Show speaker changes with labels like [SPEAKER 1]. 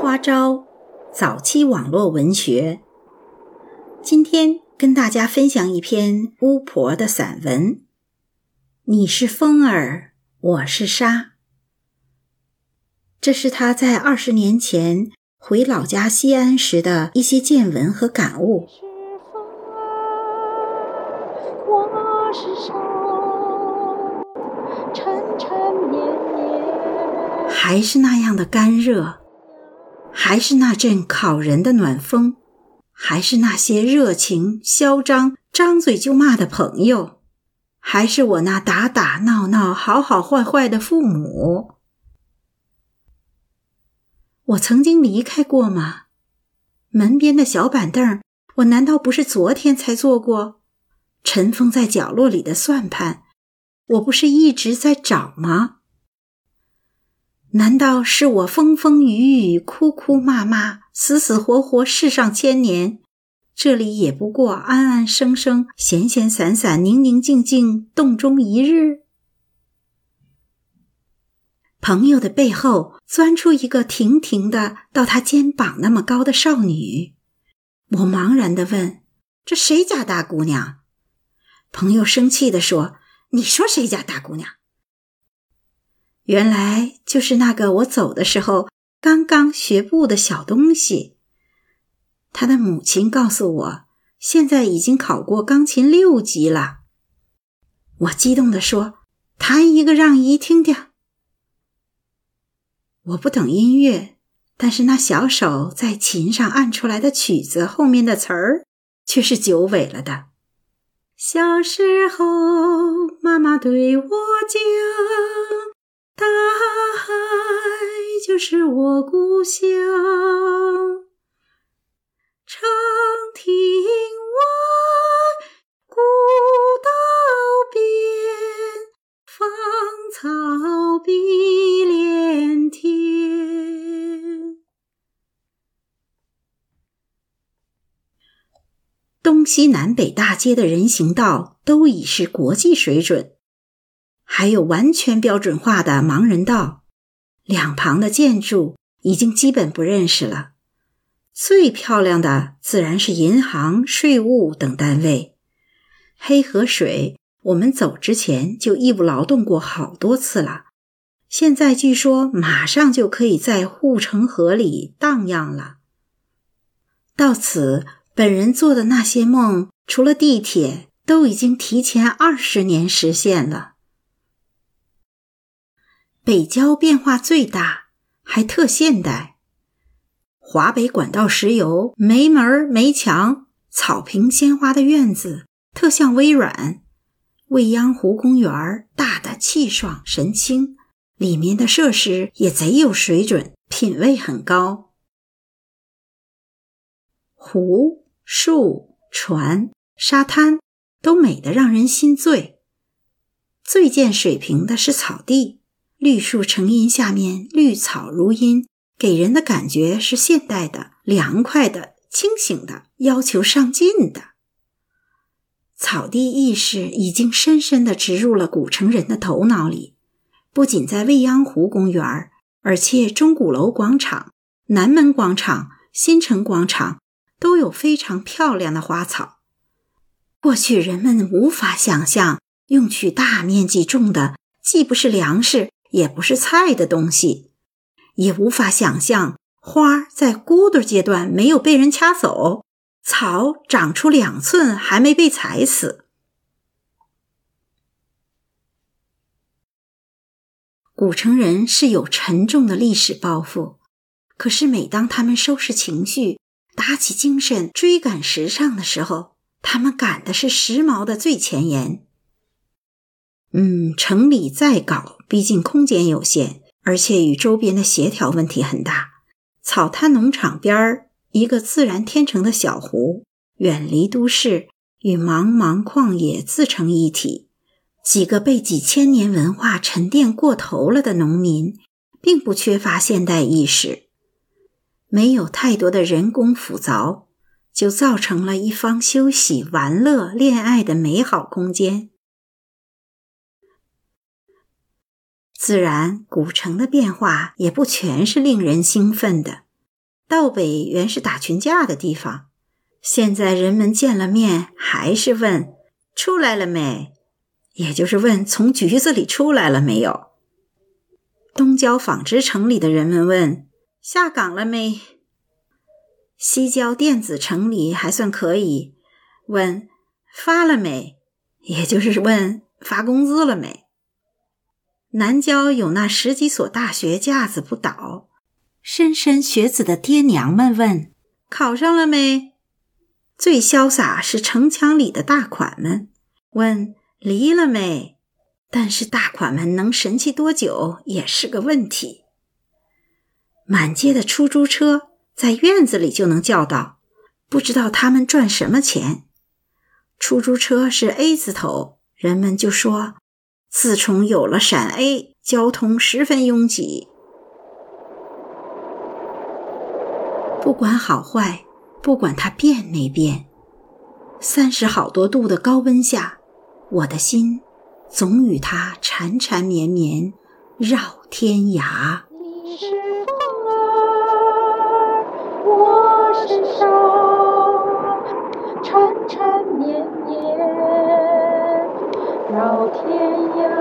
[SPEAKER 1] 花招，早期网络文学。今天跟大家分享一篇巫婆的散文。你是风儿，我是沙。这是他在二十年前回老家西安时的一些见闻和感悟。我是沙，沉沉绵绵，还是那样的干热。还是那阵烤人的暖风，还是那些热情嚣张、张嘴就骂的朋友，还是我那打打闹闹、好好坏坏的父母。我曾经离开过吗？门边的小板凳，我难道不是昨天才坐过？尘封在角落里的算盘，我不是一直在找吗？难道是我风风雨雨、哭哭骂骂、死死活活世上千年，这里也不过安安生生、闲闲散散、宁宁静静洞中一日？朋友的背后钻出一个亭亭的到他肩膀那么高的少女，我茫然的问：“这谁家大姑娘？”朋友生气的说：“你说谁家大姑娘？”原来就是那个我走的时候刚刚学步的小东西。他的母亲告诉我，现在已经考过钢琴六级了。我激动地说：“弹一个让姨听听。”我不懂音乐，但是那小手在琴上按出来的曲子后面的词儿却是久违了的。小时候，妈妈对我讲。大海就是我故乡，长亭外，古道边，芳草碧连天。东西南北大街的人行道都已是国际水准。还有完全标准化的盲人道，两旁的建筑已经基本不认识了。最漂亮的自然是银行、税务等单位。黑河水，我们走之前就义务劳动过好多次了。现在据说马上就可以在护城河里荡漾了。到此，本人做的那些梦，除了地铁，都已经提前二十年实现了。北郊变化最大，还特现代。华北管道石油没门没墙，草坪鲜花的院子特像微软。未央湖公园大的气爽神清，里面的设施也贼有水准，品味很高。湖、树、船、沙滩都美得让人心醉。最见水平的是草地。绿树成荫，下面绿草如茵，给人的感觉是现代的、凉快的、清醒的、要求上进的。草地意识已经深深地植入了古城人的头脑里。不仅在未央湖公园，而且钟鼓楼广场、南门广场、新城广场都有非常漂亮的花草。过去人们无法想象，用去大面积种的既不是粮食。也不是菜的东西，也无法想象花在骨朵阶段没有被人掐走，草长出两寸还没被踩死。古城人是有沉重的历史包袱，可是每当他们收拾情绪、打起精神、追赶时尚的时候，他们赶的是时髦的最前沿。嗯，城里再搞，毕竟空间有限，而且与周边的协调问题很大。草滩农场边儿一个自然天成的小湖，远离都市，与茫茫旷野自成一体。几个被几千年文化沉淀过头了的农民，并不缺乏现代意识，没有太多的人工复凿，就造成了一方休息、玩乐、恋爱的美好空间。自然，古城的变化也不全是令人兴奋的。道北原是打群架的地方，现在人们见了面还是问出来了没，也就是问从局子里出来了没有。东郊纺织城里的人们问下岗了没，西郊电子城里还算可以，问发了没，也就是问发工资了没。南郊有那十几所大学架子不倒，莘莘学子的爹娘们问考上了没。最潇洒是城墙里的大款们问离了没。但是大款们能神气多久也是个问题。满街的出租车在院子里就能叫到，不知道他们赚什么钱。出租车是 A 字头，人们就说。自从有了陕 A，交通十分拥挤。不管好坏，不管它变没变，三十好多度的高温下，我的心总与它缠缠绵绵，绕天涯。
[SPEAKER 2] 你是风儿，我是沙，缠缠绵绵。绕天涯。